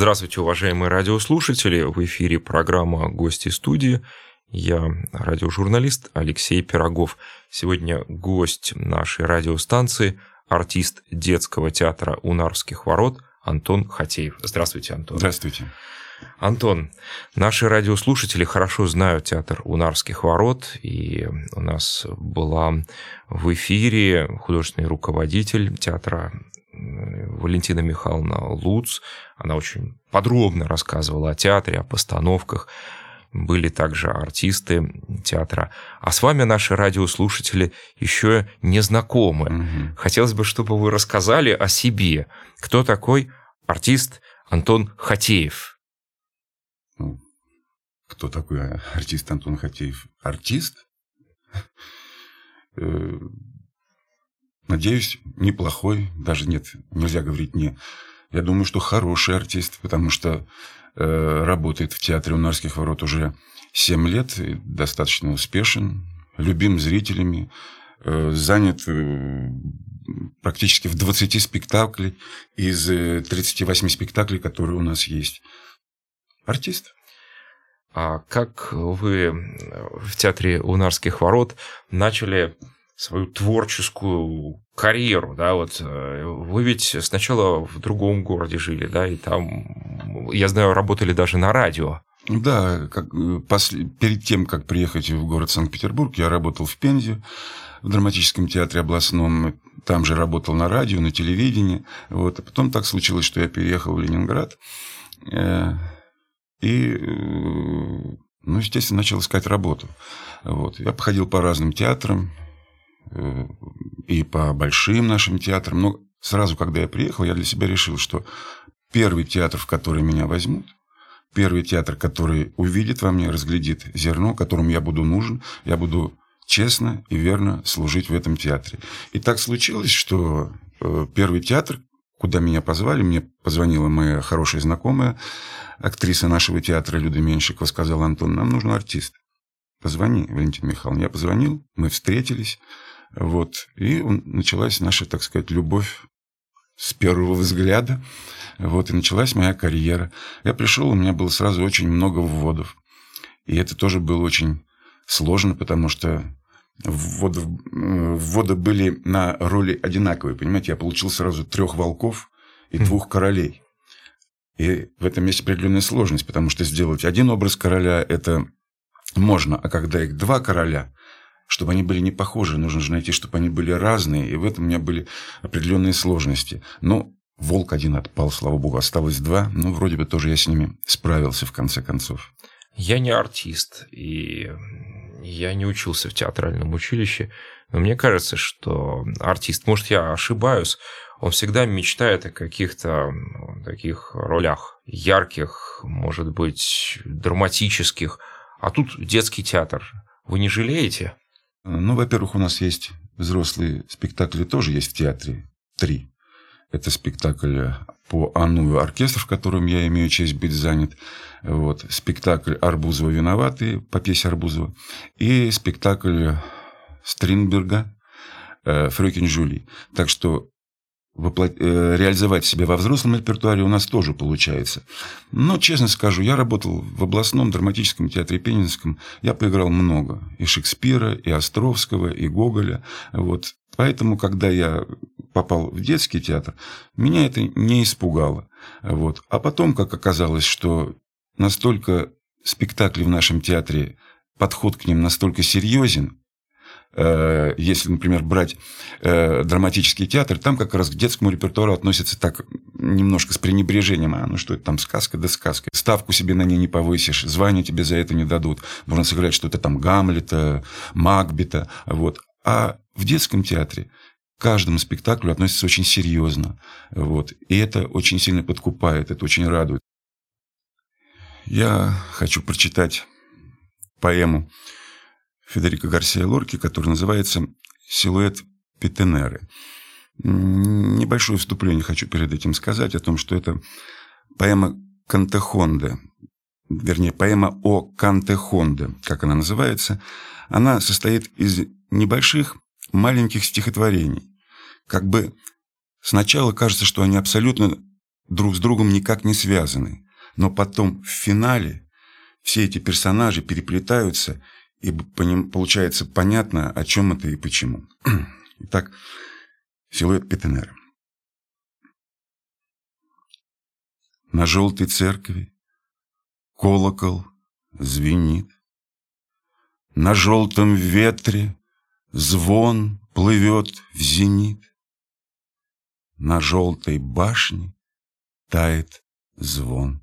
Здравствуйте, уважаемые радиослушатели. В эфире программа «Гости студии». Я радиожурналист Алексей Пирогов. Сегодня гость нашей радиостанции, артист детского театра «Унарских ворот» Антон Хатеев. Здравствуйте, Антон. Здравствуйте. Антон, наши радиослушатели хорошо знают театр Унарских ворот, и у нас была в эфире художественный руководитель театра Валентина Михайловна Луц. Она очень подробно рассказывала о театре, о постановках. Были также артисты театра. А с вами наши радиослушатели еще не знакомы. Угу. Хотелось бы, чтобы вы рассказали о себе. Кто такой артист Антон Хатеев? Ну, кто такой артист Антон Хатеев? Артист? Э, Надеюсь, неплохой, даже нет, нельзя говорить не. Я думаю, что хороший артист, потому что э, работает в театре Унарских ворот уже 7 лет, достаточно успешен, любим зрителями, э, занят э, практически в 20 спектаклей из 38 э, спектаклей, которые у нас есть. Артист. А как вы в театре Унарских ворот начали свою творческую карьеру, да, вот э, вы ведь сначала в другом городе жили, да, и там, я знаю, работали даже на радио. Да, как, э, после, перед тем, как приехать в город Санкт-Петербург, я работал в Пензе, в драматическом театре областном, там же работал на радио, на телевидении, вот, а потом так случилось, что я переехал в Ленинград, э, и, ну, естественно, начал искать работу. Вот. Я походил по разным театрам, и по большим нашим театрам. Но сразу, когда я приехал, я для себя решил, что первый театр, в который меня возьмут, первый театр, который увидит во мне, разглядит зерно, которому я буду нужен, я буду честно и верно служить в этом театре. И так случилось, что э, первый театр, куда меня позвали, мне позвонила моя хорошая знакомая, актриса нашего театра Люда Меньшикова, сказала, Антон, нам нужен артист. Позвони, Валентин Михайловна. Я позвонил, мы встретились, вот. И началась наша, так сказать, любовь с первого взгляда. Вот, и началась моя карьера. Я пришел, у меня было сразу очень много вводов. И это тоже было очень сложно, потому что вводы, вводы были на роли одинаковые. Понимаете, я получил сразу трех волков и хм. двух королей. И в этом есть определенная сложность, потому что сделать один образ короля – это можно, а когда их два короля, чтобы они были не похожи, нужно же найти, чтобы они были разные, и в этом у меня были определенные сложности. Но волк один отпал, слава богу, осталось два, ну, вроде бы тоже я с ними справился в конце концов. Я не артист, и я не учился в театральном училище, но мне кажется, что артист, может, я ошибаюсь, он всегда мечтает о каких-то ну, таких ролях ярких, может быть, драматических, а тут детский театр. Вы не жалеете? Ну, во-первых, у нас есть взрослые спектакли, тоже есть в театре. Три. Это спектакль по Анну оркестр, в котором я имею честь быть занят. Вот. Спектакль Арбузова «Виноватые» по пьесе Арбузова. И спектакль Стринберга э, «Фрёкин Жюли». Так что воплот... Э, реализовать себя во взрослом репертуаре у нас тоже получается. Но, честно скажу, я работал в областном драматическом театре Пенинском. Я поиграл много. И Шекспира, и Островского, и Гоголя. Вот. Поэтому, когда я попал в детский театр, меня это не испугало. Вот. А потом, как оказалось, что настолько спектакли в нашем театре, подход к ним настолько серьезен, если, например, брать э, драматический театр, там как раз к детскому репертуару относятся так немножко с пренебрежением. А, ну что это там, сказка да сказка. Ставку себе на ней не повысишь, звание тебе за это не дадут. Можно сыграть что-то там Гамлета, Макбета. Вот. А в детском театре к каждому спектаклю относится очень серьезно. Вот. И это очень сильно подкупает, это очень радует. Я хочу прочитать поэму Федерико Гарсия Лорки, который называется «Силуэт Петенеры». Небольшое вступление хочу перед этим сказать о том, что это поэма Кантехонде, вернее, поэма о Кантехонде, как она называется. Она состоит из небольших маленьких стихотворений. Как бы сначала кажется, что они абсолютно друг с другом никак не связаны. Но потом в финале все эти персонажи переплетаются, и получается понятно, о чем это и почему. Итак, силуэт Петенера. На желтой церкви колокол звенит. На желтом ветре звон плывет в зенит. На желтой башне тает звон.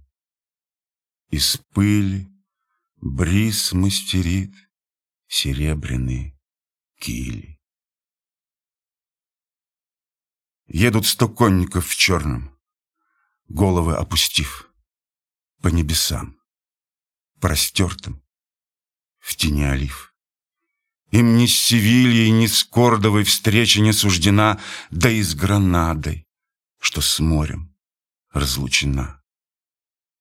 Из пыли бриз мастерит серебряные кили. Едут сто конников в черном, головы опустив по небесам, простертым в тени олив. Им ни с Севильей, ни с Кордовой встреча не суждена, да и с Гранадой, что с морем разлучена.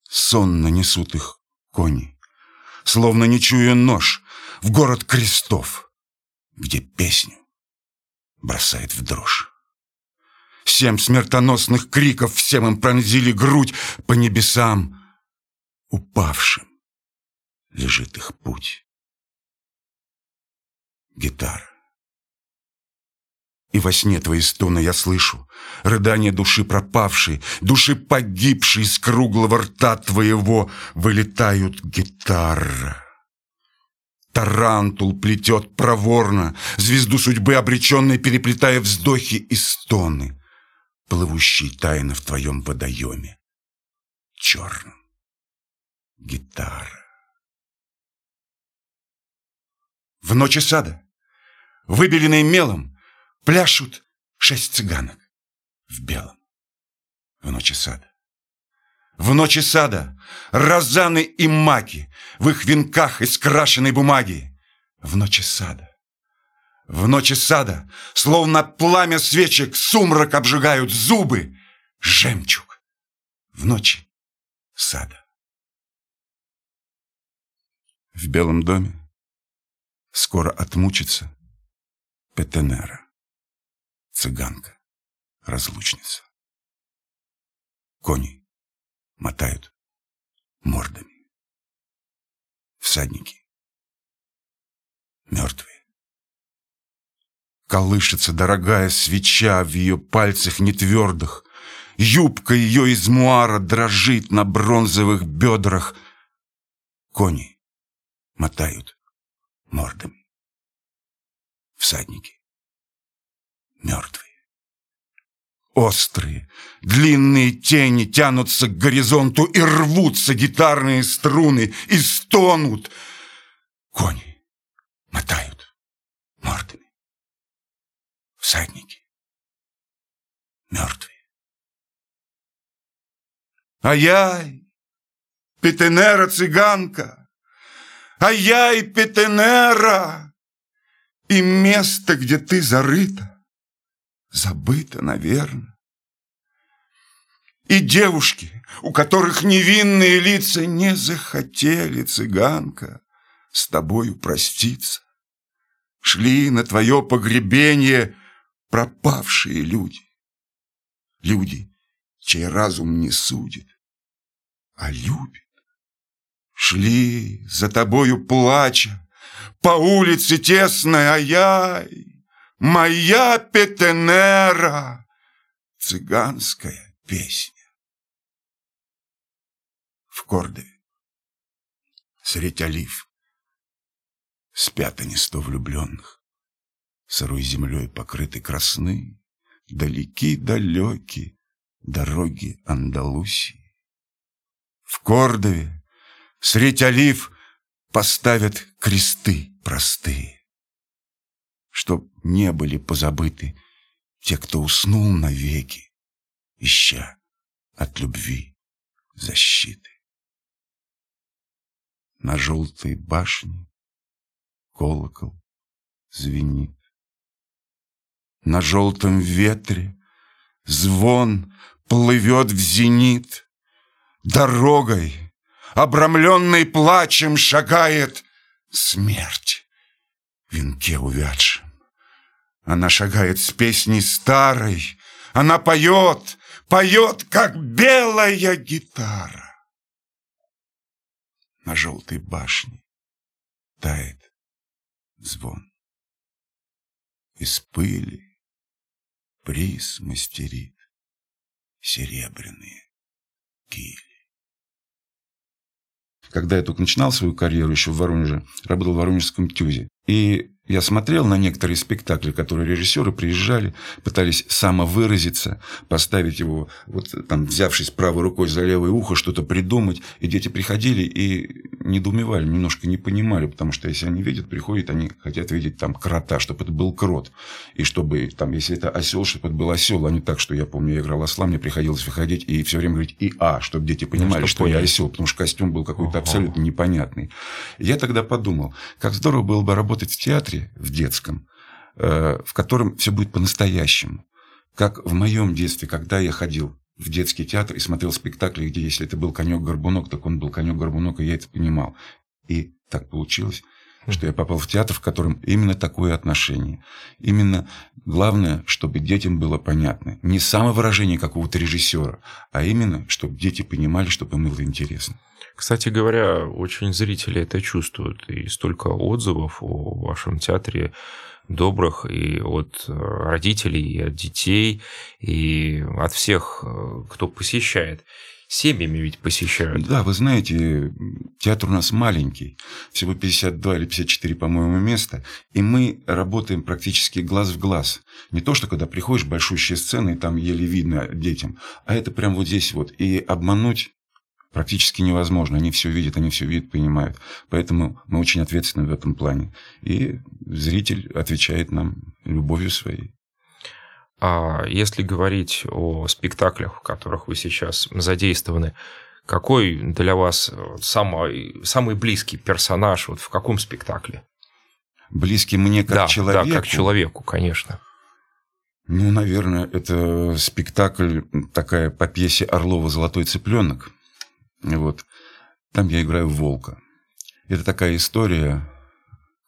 Сонно несут их кони, словно не чуя нож, в город крестов, где песню бросает в дрожь. Семь смертоносных криков всем им пронзили грудь по небесам. Упавшим лежит их путь. Гитара. И во сне твои стоны я слышу, Рыдание души пропавшей, Души погибшей из круглого рта твоего Вылетает, гитара. Тарантул плетет проворно, Звезду судьбы обреченной Переплетая вздохи и стоны, Плывущие тайно в твоем водоеме. Черном. Гитара. В ночи сада, выбеленные мелом, Пляшут шесть цыганок в белом в ночи сада. В ночи сада розаны и маки В их венках из крашеной бумаги. В ночи сада. В ночи сада, словно пламя свечек, Сумрак обжигают зубы, жемчуг. В ночи сада. В белом доме скоро отмучится Петенера цыганка, разлучница. Кони мотают мордами. Всадники мертвые. Колышется дорогая свеча в ее пальцах нетвердых. Юбка ее из муара дрожит на бронзовых бедрах. Кони мотают мордами. Всадники мертвые. Острые, длинные тени тянутся к горизонту и рвутся гитарные струны и стонут. Кони мотают мордами. Всадники мертвые. Ай-яй, Петенера цыганка, Ай-яй, Петенера, И место, где ты зарыта, забыто, наверное. И девушки, у которых невинные лица не захотели, цыганка, с тобою проститься, шли на твое погребение пропавшие люди. Люди, чей разум не судит, а любит. Шли за тобою плача по улице тесной, ай-яй, Моя Петенера, цыганская песня. В Кордове, средь олив, спят они сто влюбленных, Сырой землей покрыты красны, Далеки-далеки дороги Андалусии. В Кордове, средь олив, Поставят кресты простые чтоб не были позабыты те, кто уснул навеки, ища от любви защиты. На желтой башне колокол звенит. На желтом ветре звон плывет в зенит. Дорогой, обрамленной плачем, шагает смерть в венке увядшем. Она шагает с песней старой, она поет, поет, как белая гитара. На желтой башне тает звон. Из пыли приз мастерит серебряные кили. Когда я только начинал свою карьеру еще в Воронеже, работал в Воронежском ТЮЗе. И я смотрел на некоторые спектакли, которые режиссеры приезжали, пытались самовыразиться, поставить его, вот там, взявшись правой рукой за левое ухо, что-то придумать. И дети приходили и недоумевали, немножко не понимали, потому что если они видят, приходят, они хотят видеть там крота, чтобы это был крот. И чтобы там, если это осел, чтобы это был осел, а не так, что я помню, я играл осла, мне приходилось выходить и все время говорить и а, чтобы дети понимали, ну, что, что я осел, потому что костюм был какой-то абсолютно непонятный. Я тогда подумал, как здорово было бы работать в театре, театре, в детском, э, в котором все будет по-настоящему. Как в моем детстве, когда я ходил в детский театр и смотрел спектакли, где если это был конек-горбунок, так он был конек-горбунок, и я это понимал. И так получилось, что я попал в театр, в котором именно такое отношение. Именно главное, чтобы детям было понятно. Не самовыражение какого-то режиссера, а именно, чтобы дети понимали, чтобы им было интересно. Кстати говоря, очень зрители это чувствуют. И столько отзывов о вашем театре добрых и от э, родителей, и от детей, и от всех, э, кто посещает. Семьями ведь посещают. Да, вы знаете, театр у нас маленький, всего 52 или 54, по-моему, места, и мы работаем практически глаз в глаз. Не то, что когда приходишь, большущие сцены, и там еле видно детям, а это прям вот здесь вот. И обмануть практически невозможно. Они все видят, они все видят, понимают. Поэтому мы очень ответственны в этом плане. И зритель отвечает нам любовью своей. А если говорить о спектаклях, в которых вы сейчас задействованы, какой для вас самый, самый близкий персонаж вот в каком спектакле? Близкий мне как да, человеку? Да, как человеку, конечно. Ну, наверное, это спектакль такая по пьесе Орлова «Золотой цыпленок». Вот. Там я играю волка. Это такая история,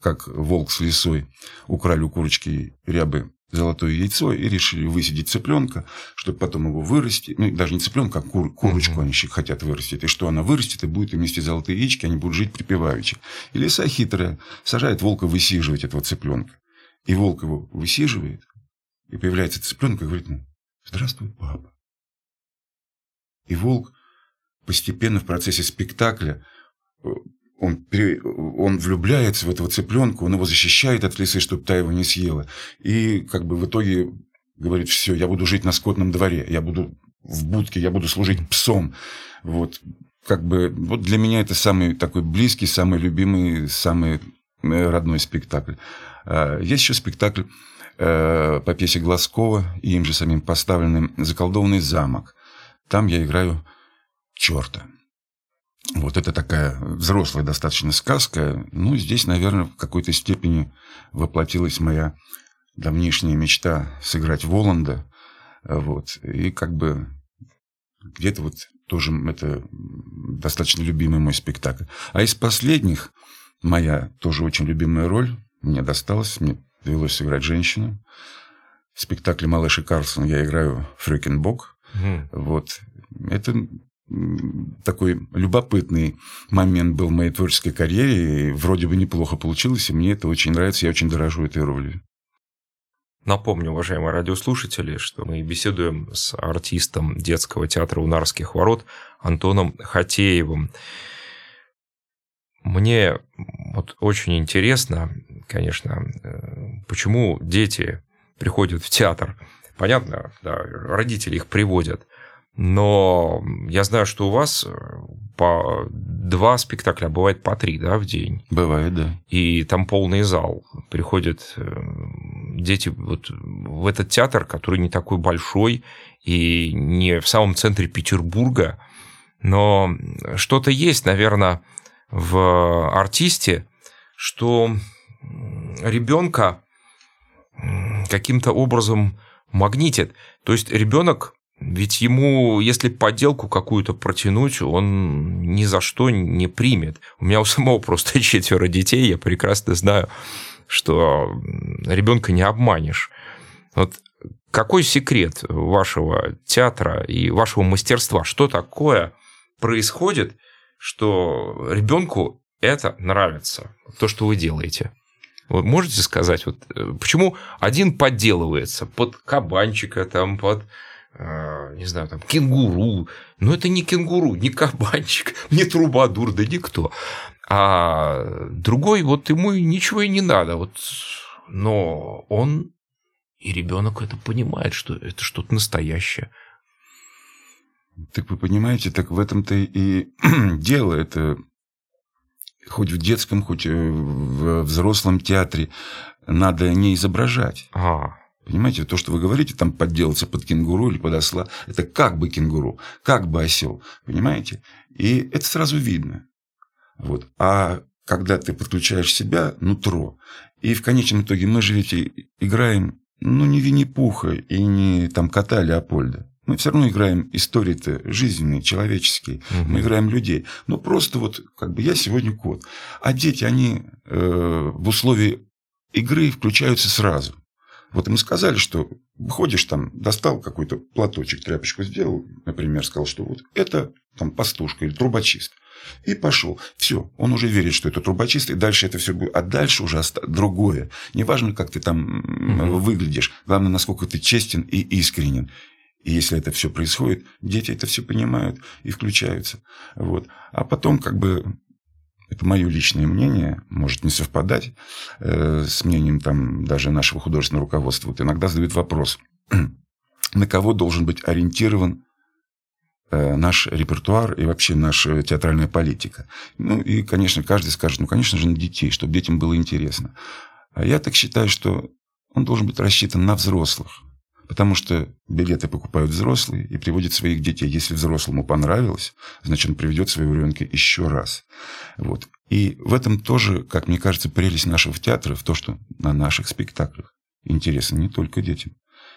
как волк с лисой украли у курочки рябы золотое яйцо и решили высидеть цыпленка, чтобы потом его вырастить. Ну, даже не цыпленка, а кур, курочку они хотят вырастить. И что она вырастет, и будет им нести золотые яички, они будут жить припеваючи. И лиса хитрая сажает волка высиживать этого цыпленка. И волк его высиживает, и появляется цыпленок и говорит ему, здравствуй, папа. И волк постепенно в процессе спектакля он, он влюбляется в этого цыпленка, он его защищает от лисы, чтобы та его не съела. И как бы в итоге говорит, все, я буду жить на скотном дворе, я буду в будке, я буду служить псом. Вот, как бы, вот для меня это самый такой близкий, самый любимый, самый э, родной спектакль. А, есть еще спектакль э, по пьесе Глазкова, и им же самим поставленный «Заколдованный замок». Там я играю черта. Вот это такая взрослая достаточно сказка. Ну, здесь, наверное, в какой-то степени воплотилась моя давнишняя мечта сыграть Воланда. Вот. И как бы где-то вот тоже это достаточно любимый мой спектакль. А из последних моя тоже очень любимая роль мне досталась. Мне довелось сыграть женщину. В спектакле «Малыш и Карлсон» я играю Фрюкенбок. Mm. Вот. Это такой любопытный момент был в моей творческой карьере. И вроде бы неплохо получилось, и мне это очень нравится, я очень дорожу этой ролью. Напомню, уважаемые радиослушатели, что мы беседуем с артистом детского театра «Унарских ворот» Антоном Хатеевым. Мне вот очень интересно, конечно, э, почему дети приходят в театр. Понятно, да, родители их приводят – но я знаю, что у вас э, по два спектакля, а бывает по три, да, в день. Бывает, да. И там полный зал. Приходят э, дети вот в этот театр, который не такой большой и не в самом центре Петербурга, но что-то есть, наверное, в артисте, что ребенка каким-то образом магнитит. То есть ребенок ведь ему, если подделку какую-то протянуть, он ни за что не примет. У меня у самого просто четверо детей, я прекрасно знаю, что ребенка не обманешь. Вот какой секрет вашего театра и вашего мастерства? Что такое происходит, что ребенку это нравится, то, что вы делаете? Вот можете сказать, вот, э, почему один подделывается под кабанчика, там, под не знаю, там, кенгуру. Но это не кенгуру, не кабанчик, не трубадур, да никто. А другой, вот ему ничего и не надо. Вот, но он и ребенок это понимает, что это что-то настоящее. Так вы понимаете, так в этом-то и дело. Это хоть в детском, хоть в взрослом театре надо не изображать. А. Понимаете, то, что вы говорите, там подделаться под кенгуру или под осла, это как бы кенгуру, как бы осел, понимаете? И это сразу видно. Вот. А когда ты подключаешь себя, нутро, и в конечном итоге мы же ведь играем, ну, не Винни-Пуха и не там кота Леопольда. Мы все равно играем истории-то жизненные, человеческие. Угу. Мы играем людей. Но просто вот как бы я сегодня кот. А дети, они э, в условии игры включаются сразу. Вот ему сказали, что выходишь там, достал какой-то платочек, тряпочку сделал, например, сказал, что вот это там пастушка или трубочист. И пошел. Все, он уже верит, что это трубочист, и дальше это все будет. А дальше уже другое. Неважно, как ты там угу. выглядишь, главное, насколько ты честен и искренен. И если это все происходит, дети это все понимают и включаются. Вот. А потом, как бы, это мое личное мнение, может не совпадать э, с мнением там даже нашего художественного руководства. Вот иногда задают вопрос, на кого должен быть ориентирован э, наш репертуар и вообще наша театральная политика. Ну и, конечно, каждый скажет, ну, конечно же, на детей, чтобы детям было интересно. А я так считаю, что он должен быть рассчитан на взрослых. Потому что билеты покупают взрослые и приводят своих детей. Если взрослому понравилось, значит, он приведет своего ребенка еще раз. Вот. И в этом тоже, как мне кажется, прелесть нашего театра в том, что на наших спектаклях интересно не только детям,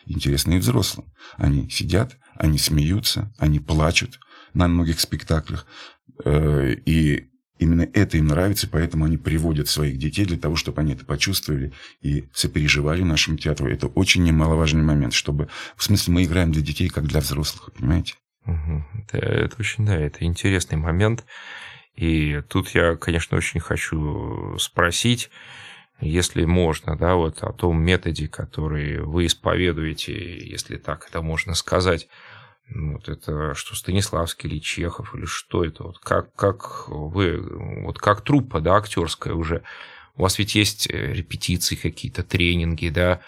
интересно и взрослым. Они сидят, они смеются, они плачут на многих спектаклях. Э, и Именно это им нравится, поэтому они приводят своих детей для того, чтобы они это почувствовали и сопереживали нашему театру. Это очень немаловажный момент, чтобы... В смысле, мы играем для детей, как для взрослых, понимаете? Это, это очень, да, это интересный момент. И тут я, конечно, очень хочу спросить, если можно, да, вот о том методе, который вы исповедуете, если так это можно сказать, вот это что, Станиславский или Чехов, или что это? Вот как, как вы, вот как труппа, да, актерская уже, у вас ведь есть э, репетиции какие-то, тренинги, да,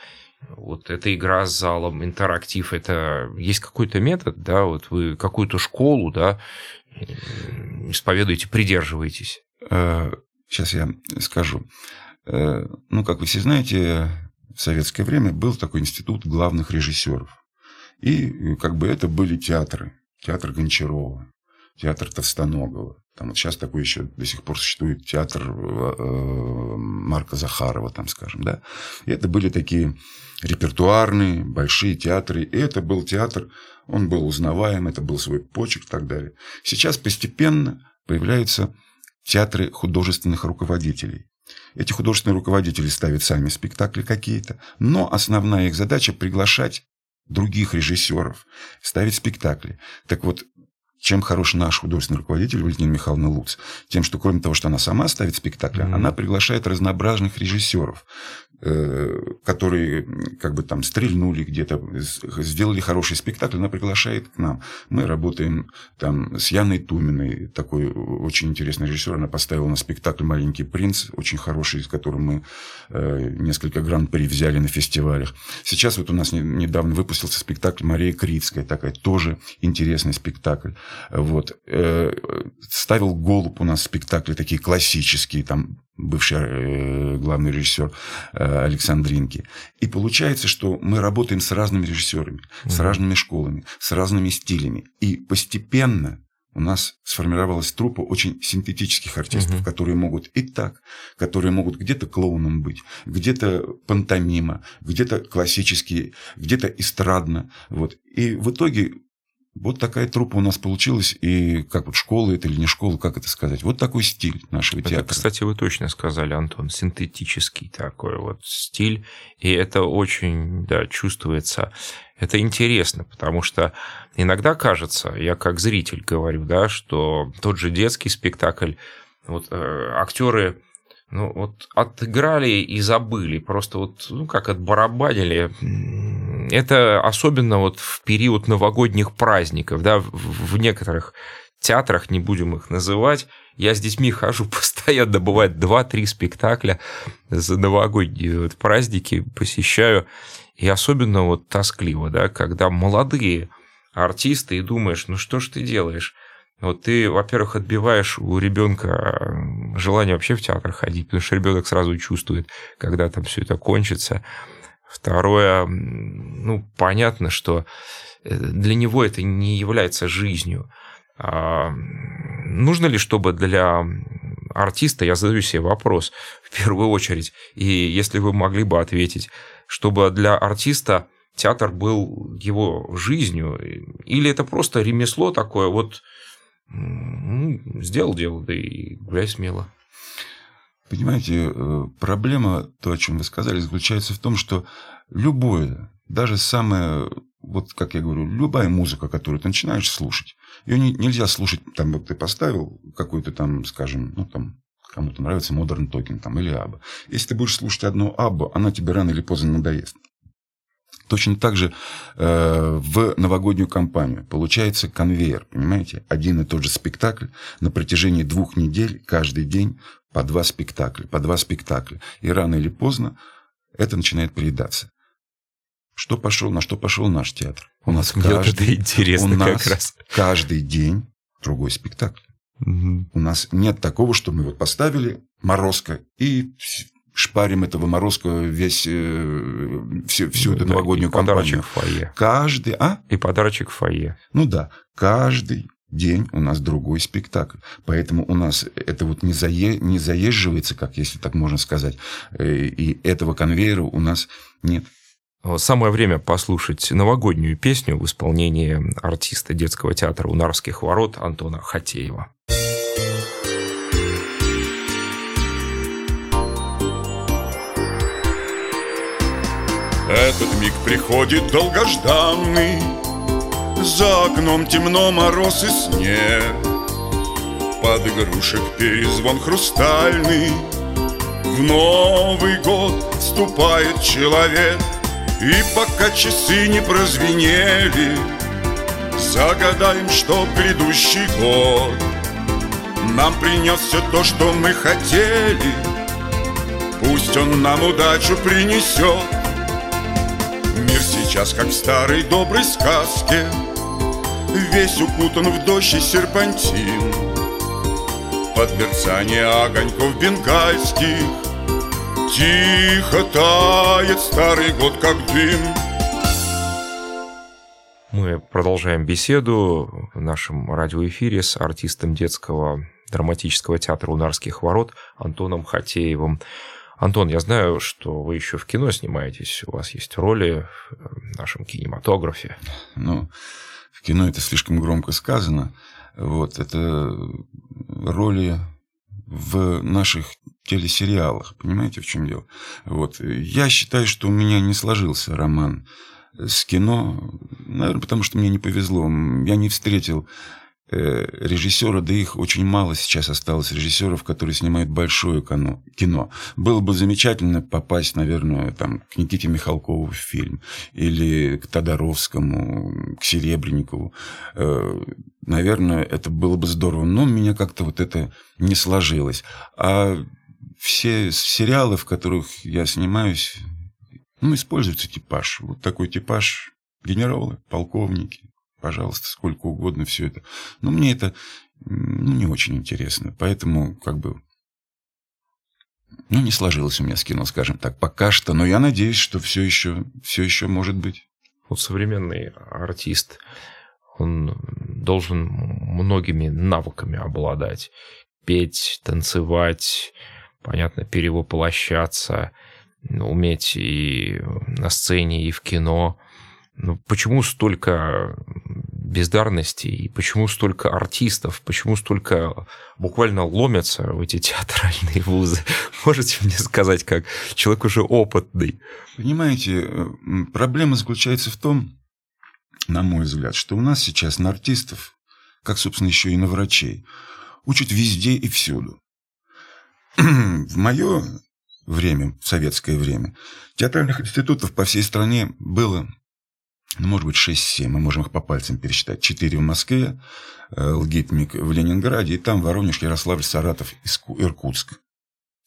вот эта игра с залом, интерактив, это есть какой-то метод, да, вот вы какую-то школу, да, исповедуете, придерживаетесь? Сейчас э, я скажу. Э, ну, как вы все знаете, в советское время был такой институт главных режиссеров. И как бы это были театры. Театр Гончарова, театр Товстоногова. Там вот сейчас такой еще до сих пор существует театр э, Марка Захарова, там, скажем, да. И это были такие репертуарные, большие театры. И это был театр, он был узнаваем, это был свой почек и так далее. Сейчас постепенно появляются театры художественных руководителей. Эти художественные руководители ставят сами спектакли какие-то, но основная их задача приглашать других режиссеров, ставить спектакли. Так вот, чем хорош наш художественный руководитель Валентина Михайловна Луц? Тем, что кроме того, что она сама ставит спектакли, mm-hmm. она приглашает разнообразных режиссеров. Э, которые как бы там стрельнули где-то, сделали хороший спектакль, она приглашает к нам. Мы работаем там с Яной Туминой, такой очень интересный режиссер, она поставила на спектакль «Маленький принц», очень хороший, с которым мы э, несколько гран-при взяли на фестивалях. Сейчас вот у нас недавно выпустился спектакль «Мария Критская», такая тоже интересный спектакль. Вот. Э, ставил «Голубь» у нас спектакли такие классические, там бывший э, главный режиссер э, Александринки. И получается, что мы работаем с разными режиссерами, mm-hmm. с разными школами, с разными стилями. И постепенно у нас сформировалась труппа очень синтетических артистов, угу. которые могут и так, которые могут где-то клоуном быть, где-то пантомима, где-то классические, где-то эстрадно. Вот. И в итоге Вот такая труппа у нас получилась, и как вот школа это или не школа, как это сказать? Вот такой стиль нашего это, театра. Кстати, вы точно сказали, Антон, синтетический такой вот стиль, и это очень, да, чувствуется. Это интересно, потому что иногда кажется, я как зритель говорю, да, что тот же детский спектакль, вот э, актеры ну, вот отыграли и забыли, просто вот, ну, как отбарабанили. Это особенно вот в период новогодних праздников, да, в некоторых театрах, не будем их называть, я с детьми хожу постоянно, бывает 2-3 спектакля за новогодние вот праздники посещаю, и особенно вот тоскливо, да, когда молодые артисты, и думаешь, ну что ж ты делаешь? Вот ты, во-первых, отбиваешь у ребенка желание вообще в театр ходить, потому что ребенок сразу чувствует, когда там все это кончится. Второе, ну, понятно, что э, для него это не является жизнью. А нужно ли, чтобы для артиста, я задаю себе вопрос в первую очередь, и если вы могли бы ответить, чтобы для артиста театр был его жизнью, или это просто ремесло такое, вот ну, сделал дело, да и гуляй смело. Понимаете, э, проблема, то, о чем вы сказали, заключается в том, что любое, даже самое, вот как я говорю, любая музыка, которую ты начинаешь слушать, ее не, нельзя слушать, там вот ты поставил какую-то там, скажем, ну там кому-то нравится Modern Talking там, или Абба. Если ты будешь слушать одну Аббу, она тебе рано или поздно надоест. Точно так же э, в новогоднюю кампанию получается конвейер, понимаете? Один и тот же спектакль на протяжении двух недель, каждый день по два спектакля, по два спектакля. И рано или поздно это начинает приедаться. Что пошел, на что пошел наш театр? У нас Мне каждый, это интересно у нас раз. каждый день другой спектакль. Угу. У нас нет такого, что мы вот поставили Морозко и шпарим этого Морозкова весь, э, всю, всю эту да, новогоднюю и кампанию. подарочек фойе. Каждый, а? И подарочек фойе. Ну да, каждый день у нас другой спектакль. Поэтому у нас это вот не, зае, не заезживается, как если так можно сказать. Э, и этого конвейера у нас нет. Самое время послушать новогоднюю песню в исполнении артиста детского театра «Унарских ворот» Антона Хатеева. Этот миг приходит долгожданный За окном темно, мороз и снег. Под игрушек перезвон хрустальный. В Новый год вступает человек. И пока часы не прозвенели Загадаем, что грядущий год. Нам принес все то, что мы хотели. Пусть он нам удачу принесет. Мир сейчас, как в старой доброй сказке Весь укутан в дождь и серпантин Под мерцание огоньков бенгальских Тихо тает старый год, как дым Мы продолжаем беседу в нашем радиоэфире с артистом детского драматического театра «Унарских ворот» Антоном Хатеевым. Антон, я знаю, что вы еще в кино снимаетесь, у вас есть роли в нашем кинематографе. Ну, кино это слишком громко сказано. Вот, это роли в наших телесериалах. Понимаете, в чем дело? Вот. Я считаю, что у меня не сложился роман с кино, наверное, потому что мне не повезло. Я не встретил Э, режиссера, да их очень мало сейчас осталось режиссеров, которые снимают большое кино. Было бы замечательно попасть, наверное, там, к Никите Михалкову в фильм, или к Тодоровскому, к Серебренникову. Э, наверное, это было бы здорово, но меня как-то вот это не сложилось. А все сериалы, в которых я снимаюсь, ну, используется типаж. Вот такой типаж генералы, полковники, пожалуйста, сколько угодно все это. Но мне это ну, не очень интересно. Поэтому, как бы, ну, не сложилось у меня с кино, скажем так, пока что. Но я надеюсь, что все еще, все еще может быть. Вот современный артист, он должен многими навыками обладать. Петь, танцевать, понятно, перевоплощаться, уметь и на сцене, и в кино – ну, почему столько бездарности, и почему столько артистов, почему столько буквально ломятся в эти театральные вузы? Можете мне сказать, как человек уже опытный? Понимаете, проблема заключается в том, на мой взгляд, что у нас сейчас на артистов, как, собственно, еще и на врачей, учат везде и всюду. В мое время, в советское время, театральных институтов по всей стране было, ну, может быть, 6-7, мы можем их по пальцам пересчитать. 4 в Москве, э, ЛГИТМИК в Ленинграде, и там Воронеж, Ярославль, Саратов, Иркутск.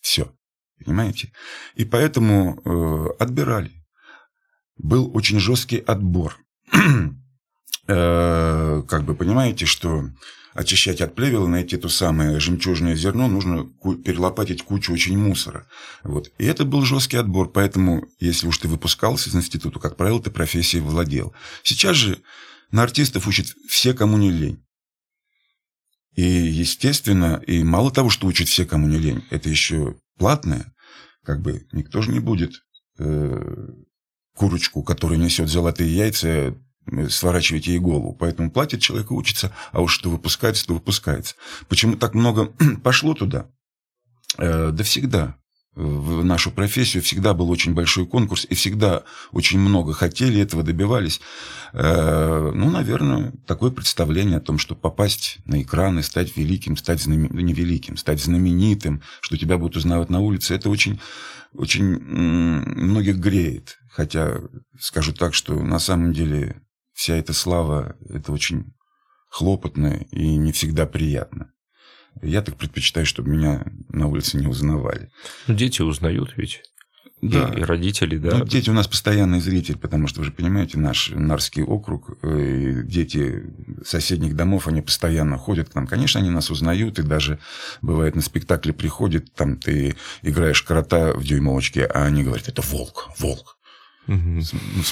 Все. Понимаете? И поэтому э, отбирали. Был очень жесткий отбор. э, как бы понимаете, что очищать от плевела, найти то самое жемчужное зерно, нужно перелопатить кучу очень мусора. Вот. И это был жесткий отбор, поэтому, если уж ты выпускался из института, как правило, ты профессией владел. Сейчас же на артистов учат все, кому не лень. И, естественно, и мало того, что учат все, кому не лень, это еще платное. Как бы никто же не будет э, курочку, которая несет золотые яйца, сворачивать ей голову. Поэтому платит человек и учится, а уж что выпускается, то выпускается. Почему так много пошло туда? Э, да всегда. В нашу профессию всегда был очень большой конкурс, и всегда очень много хотели, этого добивались. Э, ну, наверное, такое представление о том, что попасть на экраны, стать великим, стать знамен... ну, не великим, стать знаменитым, что тебя будут узнавать на улице, это очень, очень многих греет. Хотя скажу так, что на самом деле вся эта слава, это очень хлопотно и не всегда приятно. Я так предпочитаю, чтобы меня на улице не узнавали. Ну, дети узнают ведь. Да. И, и родители, да. Ну, дети у нас постоянный зритель, потому что, вы же понимаете, наш Нарский округ, э, дети соседних домов, они постоянно ходят к нам. Конечно, они нас узнают, и даже бывает на спектакле приходят, там ты играешь крота в дюймовочке, а они говорят, это волк, волк. Угу.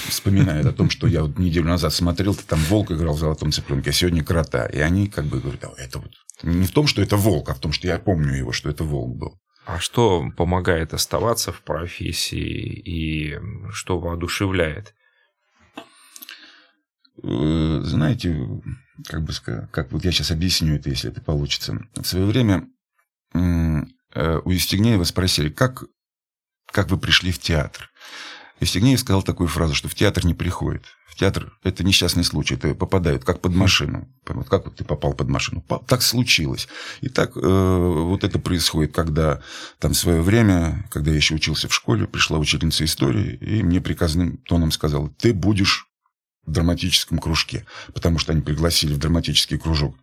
Вспоминают о том, что я вот неделю назад смотрел, там волк играл в «Золотом цыпленке», а сегодня крота. И они как бы говорят, это вот не в том, что это волк, а в том, что я помню его, что это волк был. А что помогает оставаться в профессии и что воодушевляет? Э, знаете, как бы как вот я сейчас объясню это, если это получится. В свое время э, у Евстигнеева спросили, как, как вы пришли в театр? Евстигнеев сказал такую фразу, что в театр не приходит. В театр – это несчастный случай, это попадают как под машину. Вот как вот ты попал под машину? Так случилось. И так э, вот это происходит, когда там свое время, когда я еще учился в школе, пришла учительница истории и мне приказным тоном сказала, ты будешь в драматическом кружке, потому что они пригласили в драматический кружок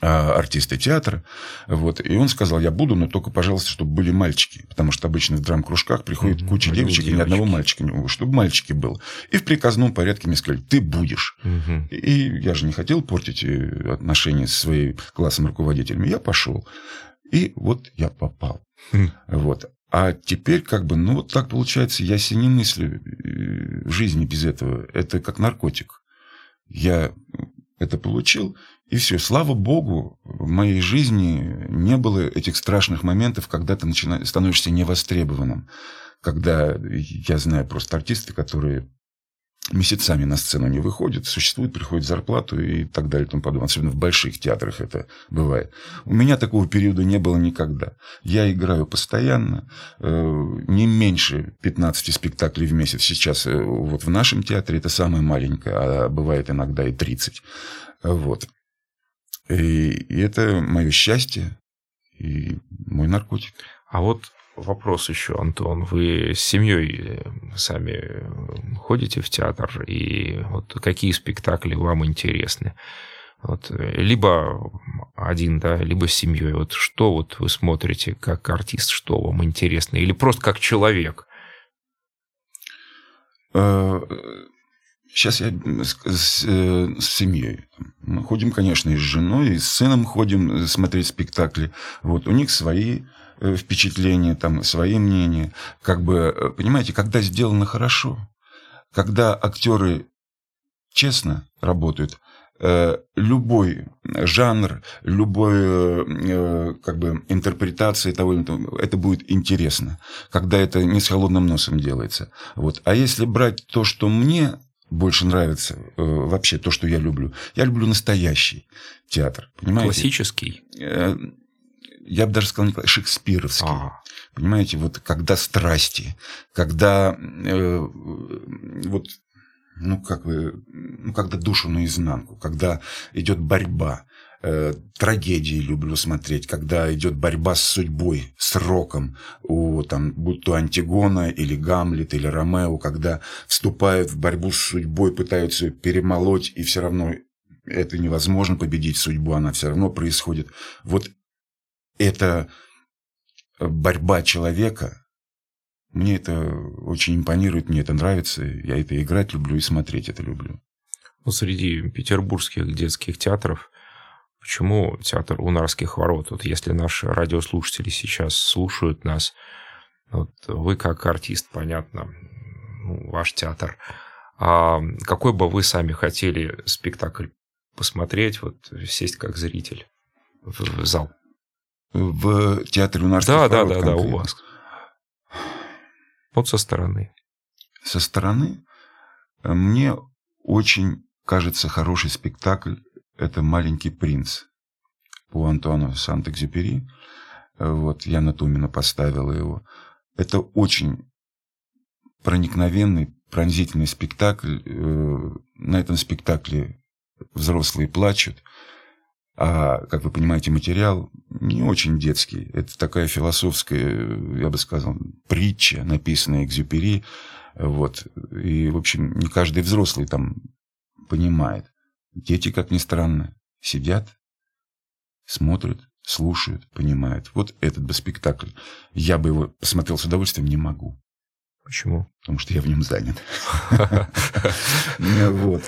артисты театра. Вот. И он сказал, я буду, но только, пожалуйста, чтобы были мальчики. Потому что обычно в драм-кружках приходит угу, куча девочек, девочки. и ни одного мальчика не было. Чтобы мальчики был. И в приказном порядке мне сказали, ты будешь. Угу. И я же не хотел портить э, отношения со своим классом руководителем. Я пошел. И вот я попал. Угу. Вот. А теперь как бы, ну вот так получается, я себе не мыслю э, в жизни без этого. Это как наркотик. Я это получил, и все. Слава богу, в моей жизни не было этих страшных моментов, когда ты начинаешь, становишься невостребованным. Когда я знаю просто артисты, которые месяцами на сцену не выходят, существует, приходит зарплату и так далее и тому подобное. Особенно в больших театрах это бывает. У меня такого периода не было никогда. Я играю постоянно, э, не меньше 15 спектаклей в месяц. Сейчас э, вот в нашем театре это самое маленькое, а бывает иногда и 30. Вот. И, и это мое счастье и мой наркотик. А вот вопрос еще, Антон. Вы с семьей э, сами ходите в театр, и вот какие спектакли вам интересны? Вот, либо один, да, либо с семьей. Вот что вот вы смотрите как артист, что вам интересно? Или просто как человек? Сейчас я с, с, э, с семьей. Мы ходим, конечно, и с женой, и с сыном ходим э, смотреть спектакли. Вот у них свои э, впечатления, там свои мнения. Как бы, понимаете, когда сделано хорошо, когда актеры честно работают, любой жанр, любой как бы интерпретация того, это будет интересно, когда это не с холодным носом делается. Вот. А если брать то, что мне больше нравится э, вообще то, что я люблю. Я люблю настоящий театр, понимаете? Классический? Э, я бы даже сказал, не шекспировский. А. Понимаете, вот когда страсти, когда э, вот ну, как бы, ну, когда душу наизнанку, когда идет борьба, э, трагедии люблю смотреть, когда идет борьба с судьбой, с роком, у, там, будь то Антигона или Гамлет или Ромео, когда вступают в борьбу с судьбой, пытаются перемолоть, и все равно это невозможно победить судьбу, она все равно происходит. Вот это борьба человека, мне это очень импонирует, мне это нравится, я это играть люблю и смотреть это люблю. Ну, среди петербургских детских театров Почему театр Унарских ворот? Вот если наши радиослушатели сейчас слушают нас, вот вы как артист, понятно, ну, ваш театр, а какой бы вы сами хотели спектакль посмотреть, вот сесть как зритель в, в зал? В театре Унарских да, ворот? Да, да, да, у вас. Вот со стороны. Со стороны мне очень кажется хороший спектакль это «Маленький принц» по Антуану Сант-Экзюпери. Вот, Яна Тумина поставила его. Это очень проникновенный, пронзительный спектакль. Э, на этом спектакле взрослые плачут. А, как вы понимаете, материал не очень детский. Это такая философская, я бы сказал, притча, написанная Экзюпери. Вот. И, в общем, не каждый взрослый там понимает. Дети, как ни странно, сидят, смотрят, слушают, понимают. Вот этот бы спектакль. Я бы его посмотрел с удовольствием, не могу. Почему? Потому что я в нем занят. Вот.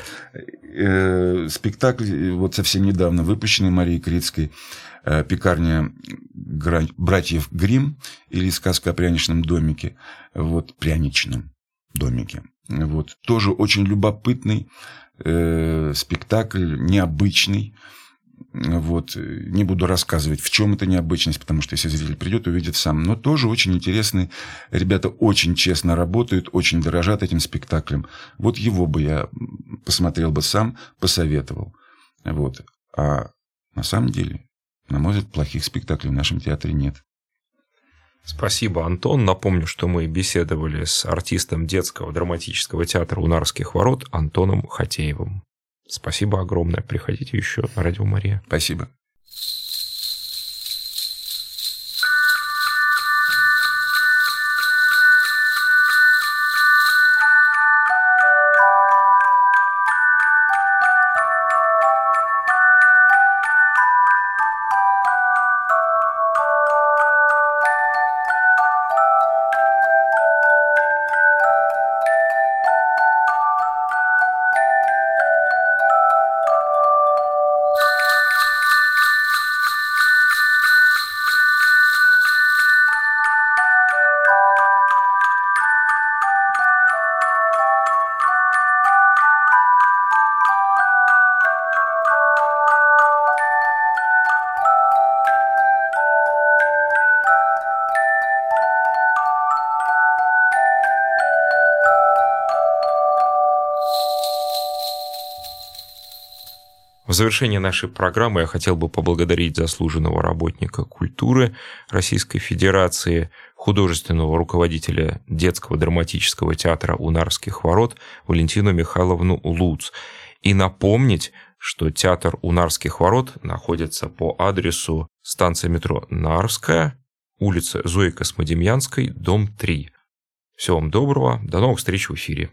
Э, спектакль вот совсем недавно выпущенный Марией Крицкой э, «Пекарня братьев Грим» или «Сказка о пряничном домике». Вот, пряничном домике. Вот. Тоже очень любопытный, э, спектакль необычный. Вот. Не буду рассказывать, в чем это необычность, потому что если зритель придет, увидит сам. Но тоже очень интересный. Ребята очень честно работают, очень дорожат этим спектаклем. Вот его бы я посмотрел бы сам, посоветовал. Вот. А на самом деле, на мой взгляд, плохих спектаклей в нашем театре нет. Спасибо, Антон. Напомню, что мы беседовали с артистом детского драматического театра «Унарских ворот» Антоном Хатеевым. Спасибо огромное. Приходите еще на Радио Мария. Спасибо. В завершение нашей программы я хотел бы поблагодарить заслуженного работника культуры Российской Федерации, художественного руководителя детского драматического театра «Унарских ворот» Валентину Михайловну Луц. И напомнить, что театр «Унарских ворот» находится по адресу станция метро Нарвская, улица Зои Космодемьянской, дом 3. Всего вам доброго, до новых встреч в эфире.